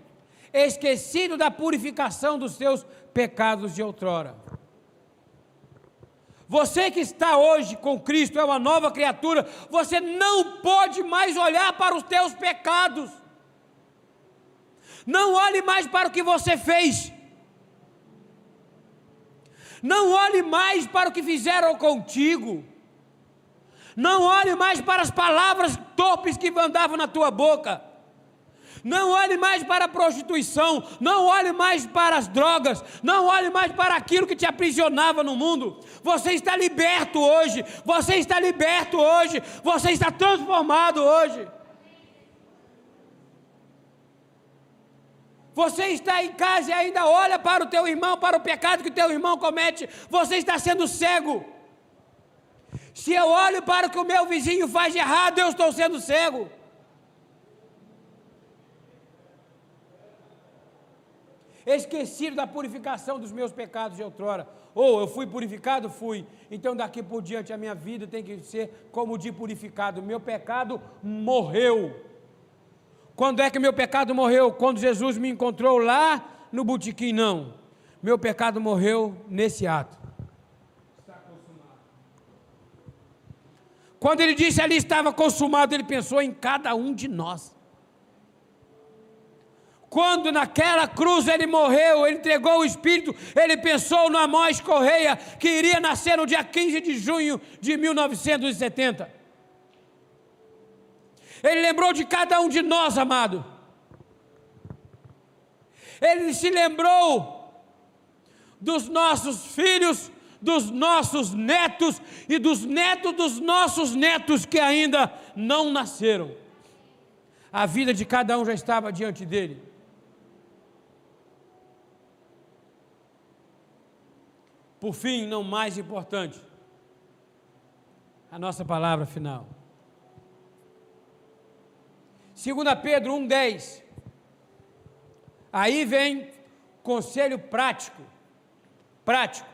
esquecido da purificação dos seus pecados de outrora. Você que está hoje com Cristo é uma nova criatura, você não pode mais olhar para os teus pecados. Não olhe mais para o que você fez. Não olhe mais para o que fizeram contigo. Não olhe mais para as palavras torpes que andavam na tua boca. Não olhe mais para a prostituição, não olhe mais para as drogas, não olhe mais para aquilo que te aprisionava no mundo. Você está liberto hoje, você está liberto hoje, você está transformado hoje. Você está em casa e ainda olha para o teu irmão, para o pecado que o teu irmão comete, você está sendo cego. Se eu olho para o que o meu vizinho faz de errado, eu estou sendo cego. Esquecido da purificação dos meus pecados de outrora. Ou eu fui purificado? Fui. Então daqui por diante a minha vida tem que ser como de purificado. Meu pecado morreu. Quando é que meu pecado morreu? Quando Jesus me encontrou lá no botequim? Não. Meu pecado morreu nesse ato. Quando ele disse ali estava consumado, ele pensou em cada um de nós. Quando naquela cruz ele morreu, ele entregou o Espírito, ele pensou no Amós Correia, que iria nascer no dia 15 de junho de 1970. Ele lembrou de cada um de nós, amado. Ele se lembrou dos nossos filhos, dos nossos netos e dos netos dos nossos netos que ainda não nasceram. A vida de cada um já estava diante dele. Por fim, não mais importante, a nossa palavra final. 2 Pedro 1,10. Aí vem conselho prático. Prático.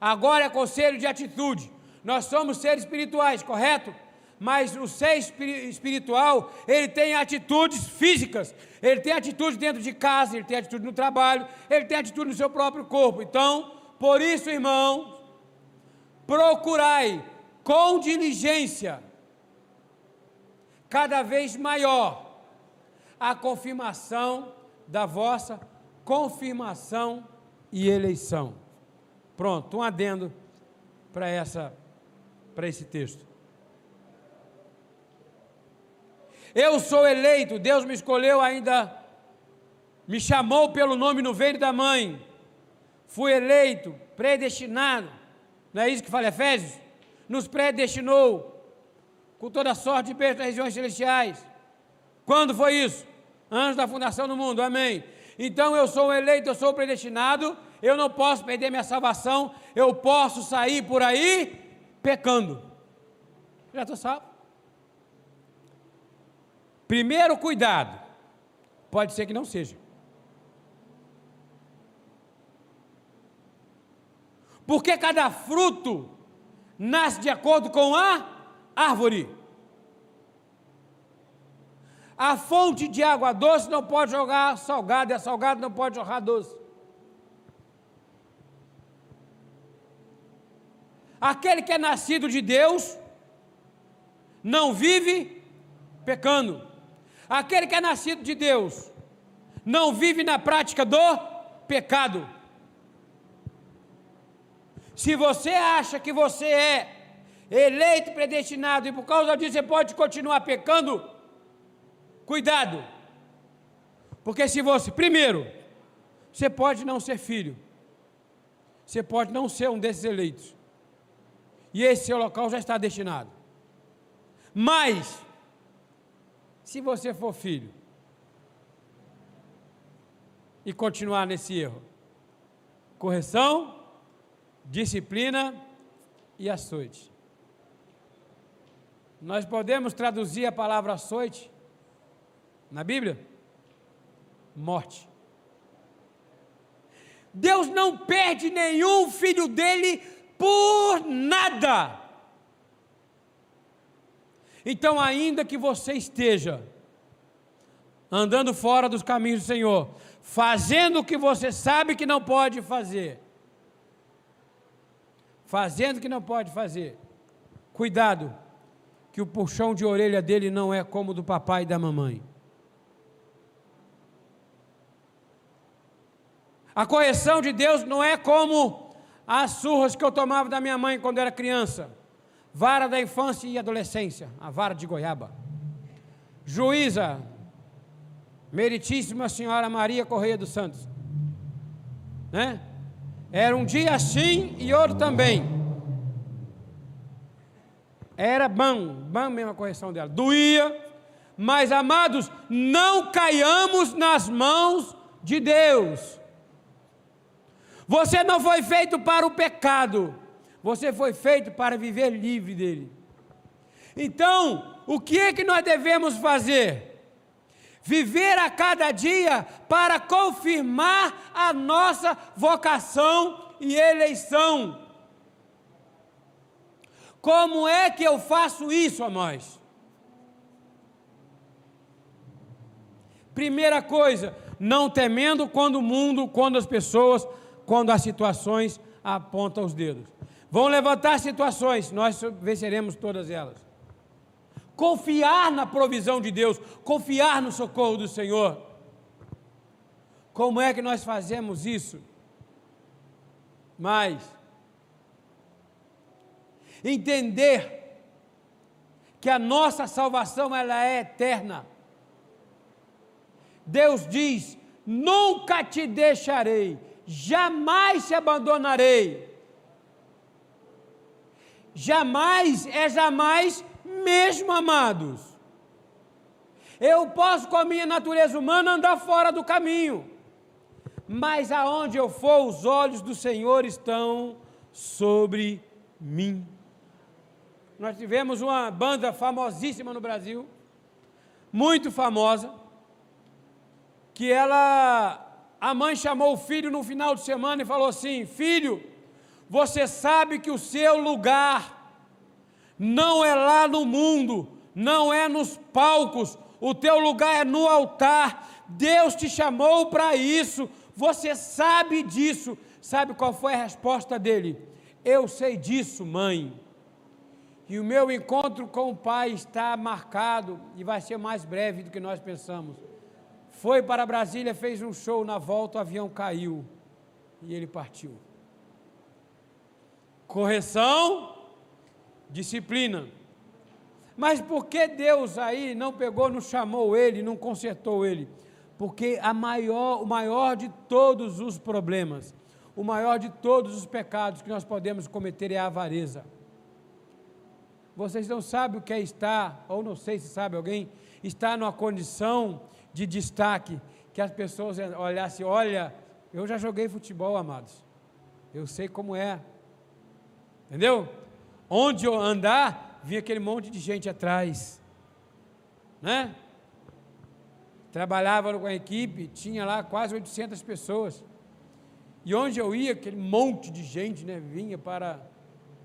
Agora é conselho de atitude. Nós somos seres espirituais, correto? Mas o ser espiritual, ele tem atitudes físicas. Ele tem atitude dentro de casa, ele tem atitude no trabalho, ele tem atitude no seu próprio corpo. Então, por isso, irmão, procurai com diligência, cada vez maior, a confirmação da vossa confirmação e eleição. Pronto, um adendo para essa para esse texto. Eu sou eleito, Deus me escolheu ainda me chamou pelo nome no ventre da mãe fui eleito, predestinado, não é isso que fala Efésios? Nos predestinou com toda sorte de bênçãos nas regiões celestiais. Quando foi isso? Antes da fundação do mundo, amém. Então eu sou eleito, eu sou predestinado, eu não posso perder minha salvação, eu posso sair por aí pecando. Já estou salvo. Primeiro cuidado, pode ser que não seja. Porque cada fruto nasce de acordo com a árvore. A fonte de água doce não pode jogar salgado, e a salgado não pode jogar doce. Aquele que é nascido de Deus não vive pecando. Aquele que é nascido de Deus não vive na prática do pecado. Se você acha que você é eleito, predestinado e por causa disso você pode continuar pecando, cuidado. Porque se você, primeiro, você pode não ser filho, você pode não ser um desses eleitos, e esse seu local já está destinado. Mas, se você for filho e continuar nesse erro, correção, disciplina e açoite. Nós podemos traduzir a palavra açoite na Bíblia? Morte. Deus não perde nenhum filho dele por nada. Então, ainda que você esteja andando fora dos caminhos do Senhor, fazendo o que você sabe que não pode fazer, fazendo o que não pode fazer. Cuidado, que o puxão de orelha dele não é como do papai e da mamãe. A correção de Deus não é como as surras que eu tomava da minha mãe quando era criança. Vara da infância e adolescência, a vara de goiaba. Juíza, Meritíssima Senhora Maria Correia dos Santos. Né? Era um dia assim e outro também. Era bom, bom mesmo a correção dela. Doía, mas amados, não caiamos nas mãos de Deus. Você não foi feito para o pecado, você foi feito para viver livre dele. Então, o que é que nós devemos fazer? Viver a cada dia para confirmar a nossa vocação e eleição. Como é que eu faço isso, amados? Primeira coisa, não temendo quando o mundo, quando as pessoas, quando as situações apontam os dedos. Vão levantar situações, nós venceremos todas elas. Confiar na provisão de Deus, confiar no socorro do Senhor. Como é que nós fazemos isso? Mas entender que a nossa salvação ela é eterna. Deus diz: Nunca te deixarei, jamais te abandonarei. Jamais é jamais, mesmo amados. Eu posso, com a minha natureza humana, andar fora do caminho, mas aonde eu for, os olhos do Senhor estão sobre mim. Nós tivemos uma banda famosíssima no Brasil, muito famosa, que ela, a mãe chamou o filho no final de semana e falou assim: Filho, você sabe que o seu lugar não é lá no mundo, não é nos palcos, o teu lugar é no altar. Deus te chamou para isso, você sabe disso. Sabe qual foi a resposta dele? Eu sei disso, mãe. E o meu encontro com o Pai está marcado e vai ser mais breve do que nós pensamos. Foi para Brasília, fez um show, na volta o avião caiu e ele partiu. Correção, disciplina. Mas por que Deus aí não pegou, não chamou ele, não consertou ele? Porque a maior, o maior de todos os problemas, o maior de todos os pecados que nós podemos cometer é a avareza. Vocês não sabem o que é estar, ou não sei se sabe alguém, estar numa condição de destaque, que as pessoas olhassem, olha, eu já joguei futebol, amados. Eu sei como é. Entendeu? Onde eu andar, vinha aquele monte de gente atrás. Né? Trabalhava com a equipe, tinha lá quase 800 pessoas. E onde eu ia, aquele monte de gente, né, vinha para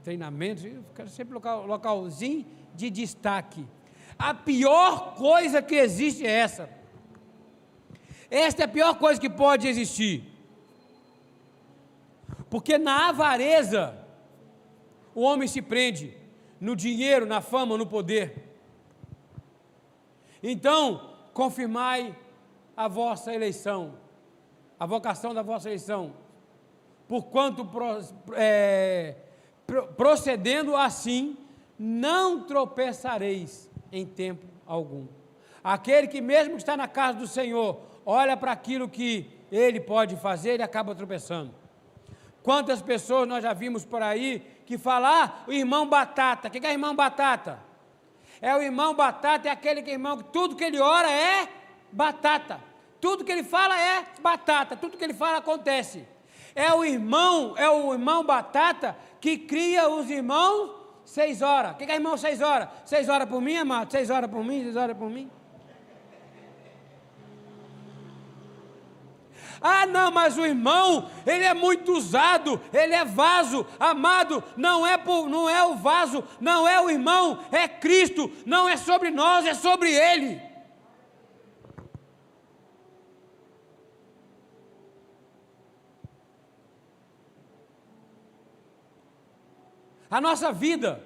treinamentos, ficava sempre local, localzinho de destaque. A pior coisa que existe é essa. Esta é a pior coisa que pode existir. Porque na avareza, o homem se prende no dinheiro, na fama, no poder. Então, confirmai a vossa eleição, a vocação da vossa eleição, porquanto é, procedendo assim, não tropeçareis em tempo algum. Aquele que mesmo está na casa do Senhor, olha para aquilo que ele pode fazer e acaba tropeçando. Quantas pessoas nós já vimos por aí que falam, ah, o irmão batata. O que é irmão batata? É o irmão batata, é aquele que irmão tudo que ele ora é batata. Tudo que ele fala é batata, tudo que ele fala acontece. É o irmão, é o irmão batata que cria os irmãos seis horas. O que é irmão seis horas? Seis horas por mim, amado? Seis horas por mim, seis horas por mim. Ah, não, mas o irmão, ele é muito usado, ele é vaso, amado, não é, por, não é o vaso, não é o irmão, é Cristo, não é sobre nós, é sobre ele. A nossa vida,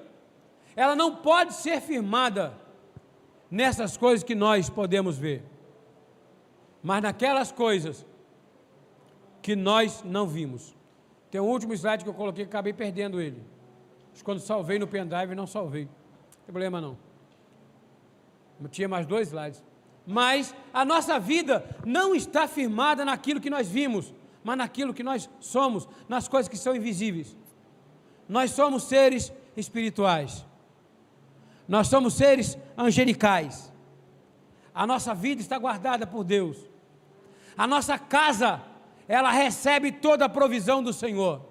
ela não pode ser firmada nessas coisas que nós podemos ver, mas naquelas coisas que nós não vimos. Tem um último slide que eu coloquei que acabei perdendo ele. Quando salvei no pendrive, não salvei. Não tem problema não. Tinha mais dois slides. Mas a nossa vida não está firmada naquilo que nós vimos, mas naquilo que nós somos, nas coisas que são invisíveis. Nós somos seres espirituais. Nós somos seres angelicais. A nossa vida está guardada por Deus. A nossa casa, ela recebe toda a provisão do Senhor.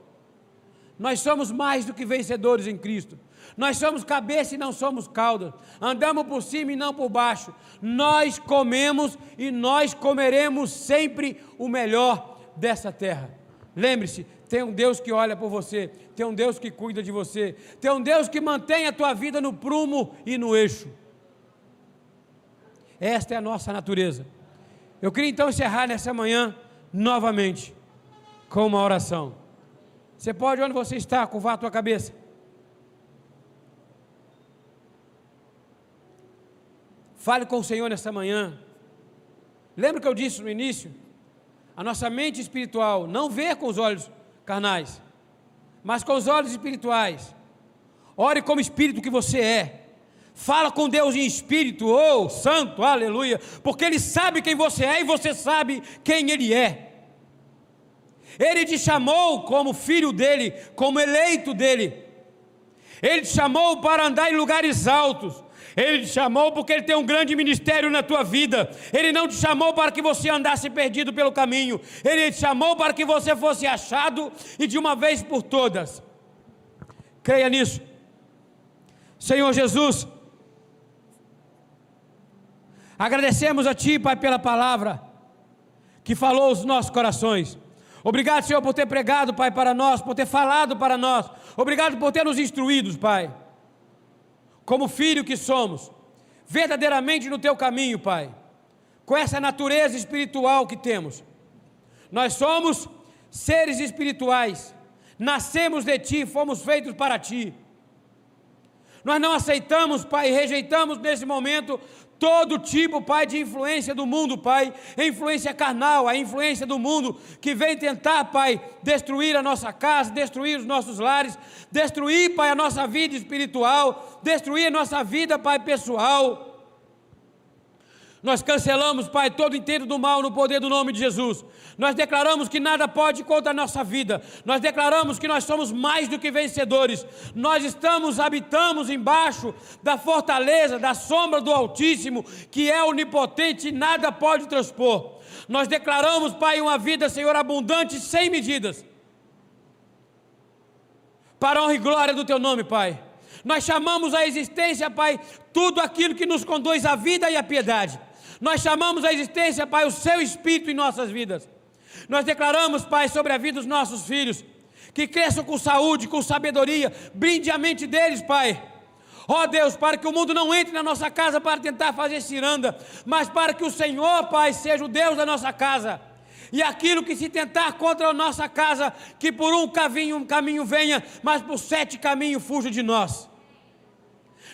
Nós somos mais do que vencedores em Cristo. Nós somos cabeça e não somos cauda. Andamos por cima e não por baixo. Nós comemos e nós comeremos sempre o melhor dessa terra. Lembre-se, tem um Deus que olha por você, tem um Deus que cuida de você, tem um Deus que mantém a tua vida no prumo e no eixo. Esta é a nossa natureza. Eu queria então encerrar nessa manhã novamente com uma oração. Você pode, onde você está, curvar a tua cabeça. Fale com o Senhor nessa manhã. Lembra que eu disse no início? A nossa mente espiritual não vê com os olhos carnais, mas com os olhos espirituais. Ore como espírito que você é. Fala com Deus em espírito, oh santo, aleluia, porque Ele sabe quem você é e você sabe quem Ele é. Ele te chamou como filho dele, como eleito dele. Ele te chamou para andar em lugares altos. Ele te chamou porque Ele tem um grande ministério na tua vida. Ele não te chamou para que você andasse perdido pelo caminho. Ele te chamou para que você fosse achado e de uma vez por todas. Creia nisso. Senhor Jesus, agradecemos a Ti, Pai, pela palavra que falou aos nossos corações. Obrigado, Senhor, por ter pregado, Pai, para nós, por ter falado para nós. Obrigado por ter nos instruídos, Pai como filho que somos, verdadeiramente no teu caminho, Pai, com essa natureza espiritual que temos. Nós somos seres espirituais, nascemos de Ti, fomos feitos para Ti. Nós não aceitamos, Pai, rejeitamos nesse momento todo tipo, Pai, de influência do mundo, Pai, a influência carnal, a influência do mundo que vem tentar, Pai, destruir a nossa casa, destruir os nossos lares, destruir, Pai, a nossa vida espiritual, destruir a nossa vida, Pai, pessoal. Nós cancelamos, Pai, todo inteiro do mal no poder do nome de Jesus. Nós declaramos que nada pode contra a nossa vida. Nós declaramos que nós somos mais do que vencedores. Nós estamos, habitamos embaixo da fortaleza, da sombra do Altíssimo, que é onipotente e nada pode transpor. Nós declaramos, Pai, uma vida, Senhor, abundante, sem medidas. Para a honra e glória do Teu nome, Pai. Nós chamamos a existência, Pai, tudo aquilo que nos conduz à vida e à piedade. Nós chamamos a existência, Pai, o Seu Espírito em nossas vidas. Nós declaramos, Pai, sobre a vida dos nossos filhos, que cresçam com saúde, com sabedoria, brinde a mente deles, Pai. Ó oh, Deus, para que o mundo não entre na nossa casa para tentar fazer ciranda, mas para que o Senhor, Pai, seja o Deus da nossa casa. E aquilo que se tentar contra a nossa casa, que por um caminho, um caminho venha, mas por sete caminhos fuja de nós.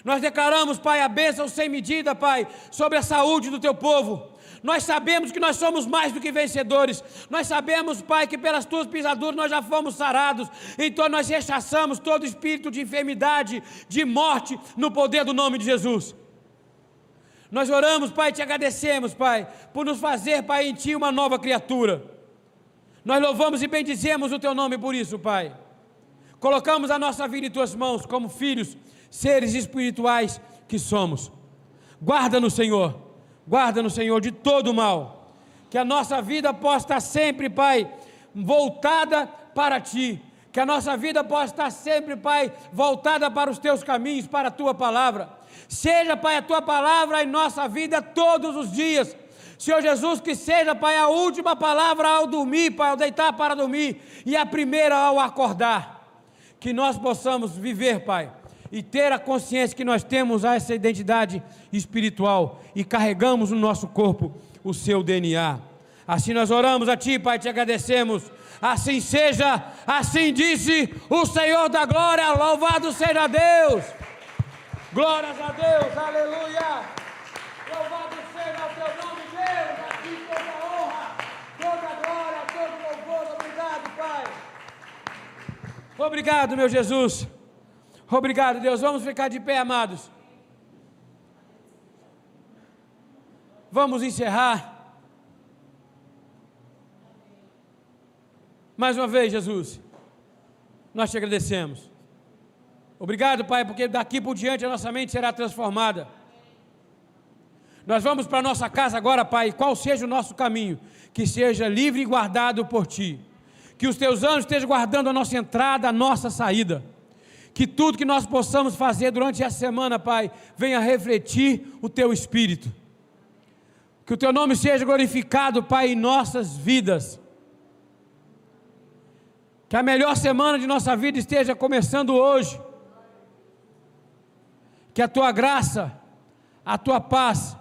Nós declaramos, Pai, a bênção sem medida, Pai, sobre a saúde do teu povo. Nós sabemos que nós somos mais do que vencedores. Nós sabemos, Pai, que pelas tuas pisaduras nós já fomos sarados. Então nós rechaçamos todo espírito de enfermidade, de morte, no poder do nome de Jesus. Nós oramos, Pai, te agradecemos, Pai, por nos fazer, Pai, em Ti uma nova criatura. Nós louvamos e bendizemos o Teu nome por isso, Pai. Colocamos a nossa vida em Tuas mãos como filhos seres espirituais que somos. Guarda no Senhor, guarda no Senhor de todo o mal. Que a nossa vida possa estar sempre, Pai, voltada para Ti. Que a nossa vida possa estar sempre, Pai, voltada para os Teus caminhos, para a Tua palavra. Seja, Pai, a Tua palavra em nossa vida todos os dias. Senhor Jesus, que seja, Pai, a última palavra ao dormir, Pai, ao deitar para dormir, e a primeira ao acordar. Que nós possamos viver, Pai e ter a consciência que nós temos essa identidade espiritual e carregamos no nosso corpo o seu DNA. Assim nós oramos a Ti, Pai, te agradecemos. Assim seja, assim disse o Senhor da glória, louvado seja Deus. Glórias a Deus, aleluia. Louvado seja o teu nome, Deus. Aqui toda honra, toda glória, todo louvor. Obrigado, Pai. Obrigado, meu Jesus. Obrigado, Deus. Vamos ficar de pé, amados. vamos encerrar. Mais uma vez, Jesus, nós te agradecemos. Obrigado, Pai, porque daqui por diante a nossa mente será transformada. Nós vamos para a nossa casa agora, Pai, qual seja o nosso caminho, que seja livre e guardado por Ti. Que os Teus anjos estejam guardando a nossa entrada, a nossa saída. Que tudo que nós possamos fazer durante essa semana, Pai, venha refletir o Teu Espírito. Que o Teu nome seja glorificado, Pai, em nossas vidas. Que a melhor semana de nossa vida esteja começando hoje. Que a Tua graça, a Tua paz,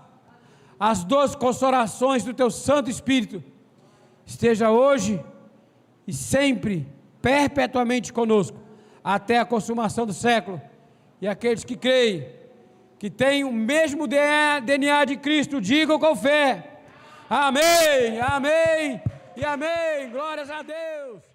as doze consolações do Teu Santo Espírito esteja hoje e sempre, perpetuamente conosco, até a consumação do século. E aqueles que creem, que têm o mesmo DNA de Cristo, digam com fé: Amém, Amém e Amém. Glórias a Deus.